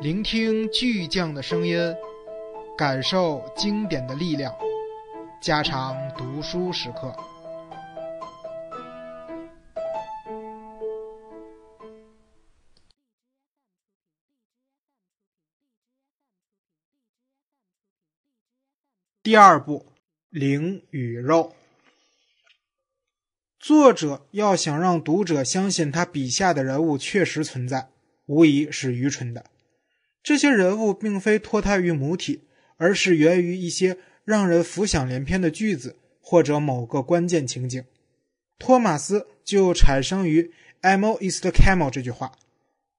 聆听巨匠的声音，感受经典的力量，加长读书时刻。第二部《灵与肉》，作者要想让读者相信他笔下的人物确实存在，无疑是愚蠢的。这些人物并非脱胎于母体，而是源于一些让人浮想联翩的句子或者某个关键情景。托马斯就产生于 “Amo is the camel” 这句话，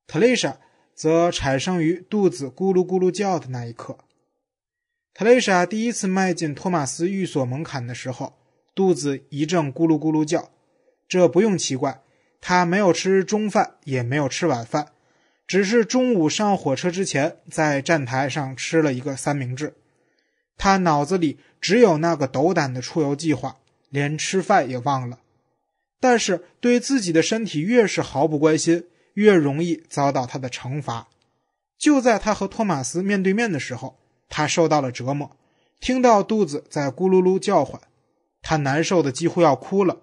特蕾莎则产生于肚子咕噜咕噜叫的那一刻。特蕾莎第一次迈进托马斯寓所门槛的时候，肚子一阵咕噜咕噜叫。这不用奇怪，她没有吃中饭，也没有吃晚饭，只是中午上火车之前在站台上吃了一个三明治。他脑子里只有那个斗胆的出游计划，连吃饭也忘了。但是对自己的身体越是毫不关心，越容易遭到他的惩罚。就在他和托马斯面对面的时候。他受到了折磨，听到肚子在咕噜噜叫唤，他难受的几乎要哭了。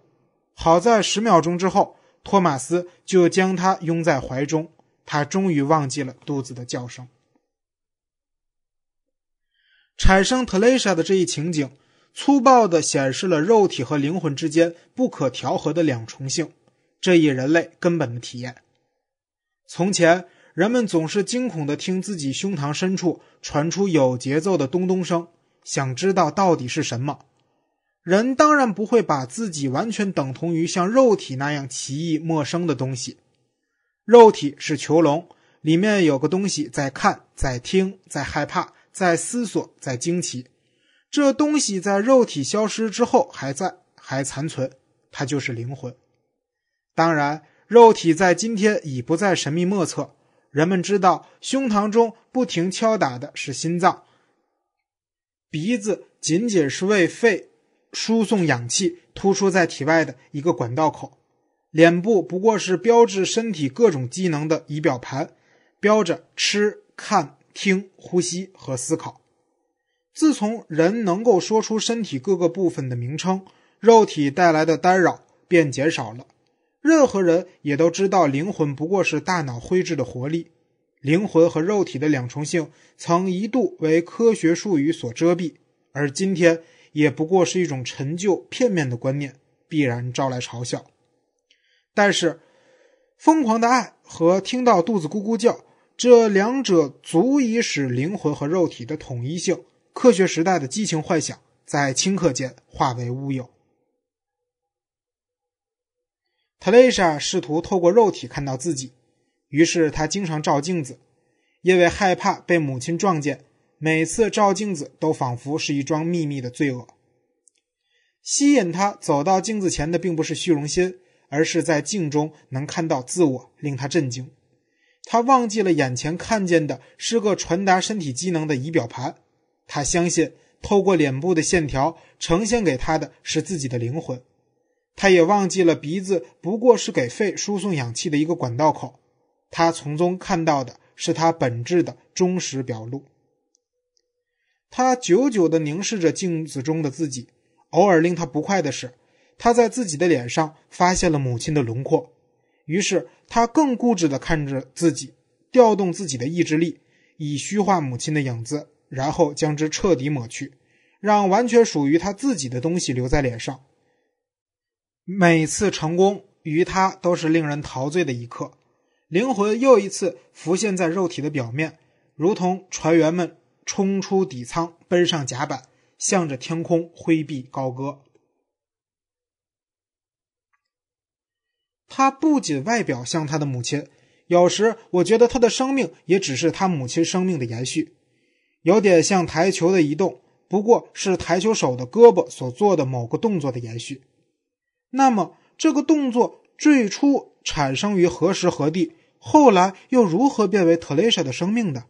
好在十秒钟之后，托马斯就将他拥在怀中，他终于忘记了肚子的叫声。产生特蕾莎的这一情景，粗暴的显示了肉体和灵魂之间不可调和的两重性，这一人类根本的体验。从前。人们总是惊恐地听自己胸膛深处传出有节奏的咚咚声，想知道到底是什么。人当然不会把自己完全等同于像肉体那样奇异陌生的东西。肉体是囚笼，里面有个东西在看，在听，在害怕，在思索，在惊奇。这东西在肉体消失之后还在，还残存，它就是灵魂。当然，肉体在今天已不再神秘莫测。人们知道，胸膛中不停敲打的是心脏，鼻子仅仅是为肺输送氧气突出在体外的一个管道口，脸部不过是标志身体各种机能的仪表盘，标着吃、看、听、呼吸和思考。自从人能够说出身体各个部分的名称，肉体带来的干扰便减少了。任何人也都知道，灵魂不过是大脑灰质的活力。灵魂和肉体的两重性曾一度为科学术语所遮蔽，而今天也不过是一种陈旧、片面的观念，必然招来嘲笑。但是，疯狂的爱和听到肚子咕咕叫，这两者足以使灵魂和肉体的统一性、科学时代的激情幻想，在顷刻间化为乌有。特蕾莎试图透过肉体看到自己，于是她经常照镜子，因为害怕被母亲撞见，每次照镜子都仿佛是一桩秘密的罪恶。吸引她走到镜子前的并不是虚荣心，而是在镜中能看到自我，令他震惊。他忘记了眼前看见的是个传达身体机能的仪表盘，他相信透过脸部的线条呈现给他的是自己的灵魂。他也忘记了鼻子不过是给肺输送氧气的一个管道口，他从中看到的是他本质的忠实表露。他久久地凝视着镜子中的自己，偶尔令他不快的是，他在自己的脸上发现了母亲的轮廓。于是他更固执地看着自己，调动自己的意志力，以虚化母亲的影子，然后将之彻底抹去，让完全属于他自己的东西留在脸上。每次成功于他都是令人陶醉的一刻，灵魂又一次浮现在肉体的表面，如同船员们冲出底舱，奔上甲板，向着天空挥臂高歌。他不仅外表像他的母亲，有时我觉得他的生命也只是他母亲生命的延续，有点像台球的移动，不过是台球手的胳膊所做的某个动作的延续。那么，这个动作最初产生于何时何地？后来又如何变为特蕾莎的生命的？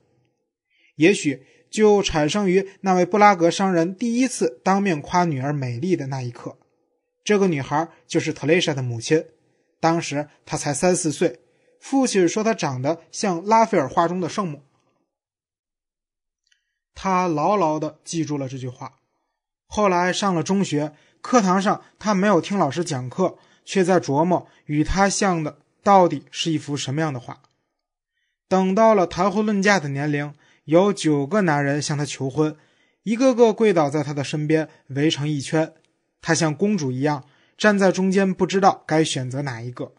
也许就产生于那位布拉格商人第一次当面夸女儿美丽的那一刻。这个女孩就是特蕾莎的母亲。当时他才三四岁，父亲说他长得像拉斐尔画中的圣母。他牢牢地记住了这句话。后来上了中学，课堂上他没有听老师讲课，却在琢磨与他像的到底是一幅什么样的画。等到了谈婚论嫁的年龄，有九个男人向他求婚，一个个跪倒在他的身边，围成一圈。他像公主一样站在中间，不知道该选择哪一个。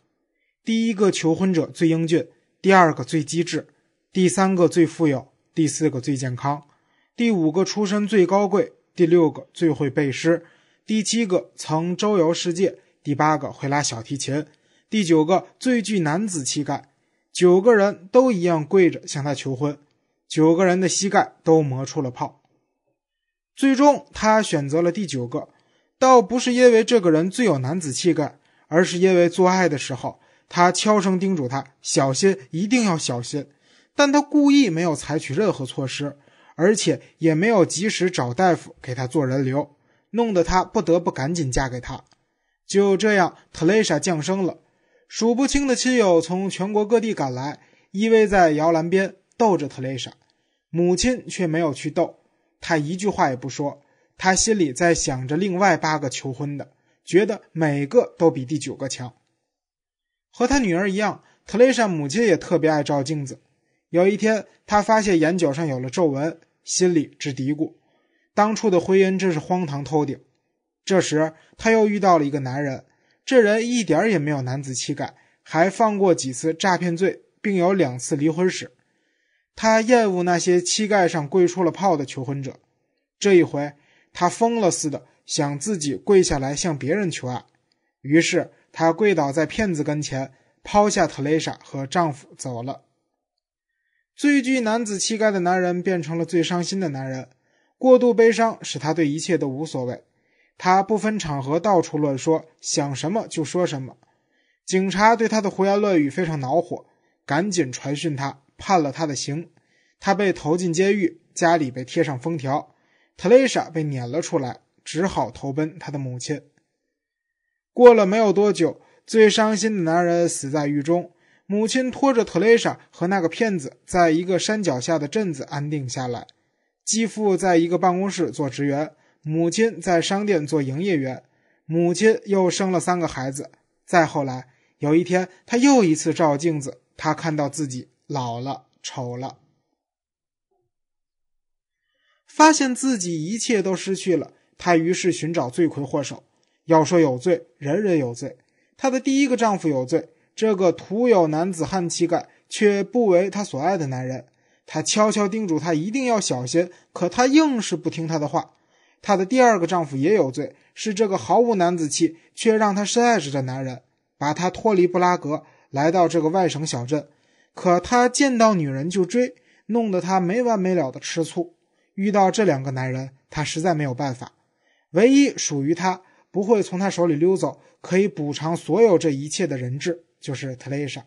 第一个求婚者最英俊，第二个最机智，第三个最富有，第四个最健康，第五个出身最高贵，第六个最会背诗，第七个曾周游世界，第八个会拉小提琴，第九个最具男子气概。九个人都一样跪着向他求婚，九个人的膝盖都磨出了泡。最终，他选择了第九个，倒不是因为这个人最有男子气概，而是因为做爱的时候，他悄声叮嘱他小心，一定要小心。但他故意没有采取任何措施，而且也没有及时找大夫给他做人流，弄得他不得不赶紧嫁给他。就这样，特蕾莎降生了。数不清的亲友从全国各地赶来，依偎在摇篮边逗着特蕾莎，母亲却没有去逗，她一句话也不说。他心里在想着另外八个求婚的，觉得每个都比第九个强。和他女儿一样，特蕾莎母亲也特别爱照镜子。有一天，她发现眼角上有了皱纹，心里直嘀咕：当初的婚姻真是荒唐透顶。这时，她又遇到了一个男人。这人一点也没有男子气概，还犯过几次诈骗罪，并有两次离婚史。他厌恶那些膝盖上跪出了泡的求婚者。这一回，他疯了似的想自己跪下来向别人求爱。于是，他跪倒在骗子跟前，抛下特蕾莎和丈夫走了。最具男子气概的男人变成了最伤心的男人。过度悲伤使他对一切都无所谓。他不分场合到处乱说，想什么就说什么。警察对他的胡言乱语非常恼火，赶紧传讯他，判了他的刑。他被投进监狱，家里被贴上封条。特蕾莎被撵了出来，只好投奔他的母亲。过了没有多久，最伤心的男人死在狱中，母亲拖着特蕾莎和那个骗子，在一个山脚下的镇子安定下来。继父在一个办公室做职员。母亲在商店做营业员，母亲又生了三个孩子。再后来，有一天，他又一次照镜子，他看到自己老了、丑了，发现自己一切都失去了。她于是寻找罪魁祸首。要说有罪，人人有罪。她的第一个丈夫有罪，这个徒有男子汉气概却不为她所爱的男人。她悄悄叮嘱他一定要小心，可他硬是不听她的话。她的第二个丈夫也有罪，是这个毫无男子气却让她深爱着的男人，把她脱离布拉格，来到这个外省小镇。可他见到女人就追，弄得他没完没了的吃醋。遇到这两个男人，他实在没有办法。唯一属于他不会从他手里溜走，可以补偿所有这一切的人质，就是特蕾莎。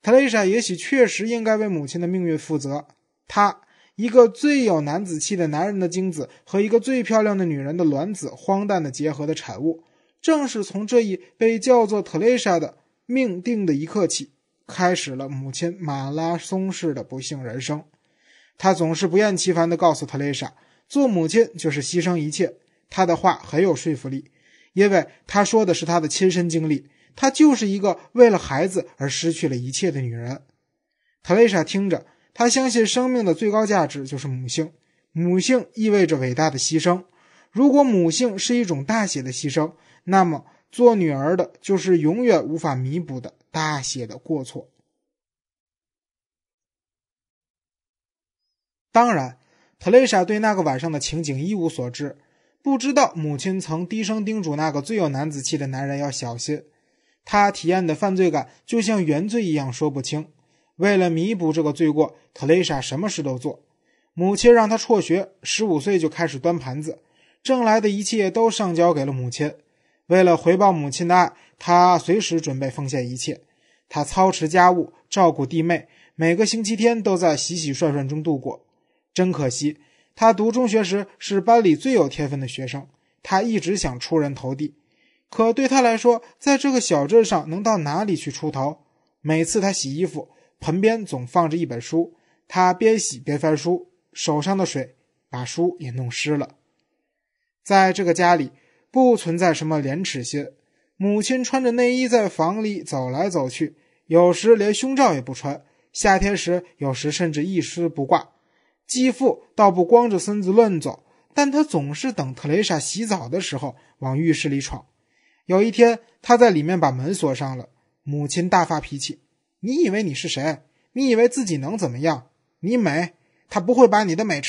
特蕾莎也许确实应该为母亲的命运负责。她。一个最有男子气的男人的精子和一个最漂亮的女人的卵子荒诞的结合的产物，正是从这一被叫做特蕾莎的命定的一刻起，开始了母亲马拉松式的不幸人生。他总是不厌其烦地告诉特蕾莎，做母亲就是牺牲一切。他的话很有说服力，因为他说的是他的亲身经历。她就是一个为了孩子而失去了一切的女人。特蕾莎听着。她相信生命的最高价值就是母性，母性意味着伟大的牺牲。如果母性是一种大写的牺牲，那么做女儿的就是永远无法弥补的大写的过错。当然，特蕾莎对那个晚上的情景一无所知，不知道母亲曾低声叮嘱那个最有男子气的男人要小心。他体验的犯罪感就像原罪一样说不清。为了弥补这个罪过，特蕾莎什么事都做。母亲让她辍学，十五岁就开始端盘子，挣来的一切都上交给了母亲。为了回报母亲的爱，她随时准备奉献一切。她操持家务，照顾弟妹，每个星期天都在洗洗涮涮中度过。真可惜，他读中学时是班里最有天分的学生，他一直想出人头地。可对他来说，在这个小镇上能到哪里去出头？每次他洗衣服。盆边总放着一本书，他边洗边翻书，手上的水把书也弄湿了。在这个家里，不存在什么廉耻心。母亲穿着内衣在房里走来走去，有时连胸罩也不穿，夏天时有时甚至一丝不挂。继父倒不光着身子乱走，但他总是等特蕾莎洗澡的时候往浴室里闯。有一天，他在里面把门锁上了，母亲大发脾气：“你以为你是谁？你以为自己能怎么样？你美，他不会把你的美。”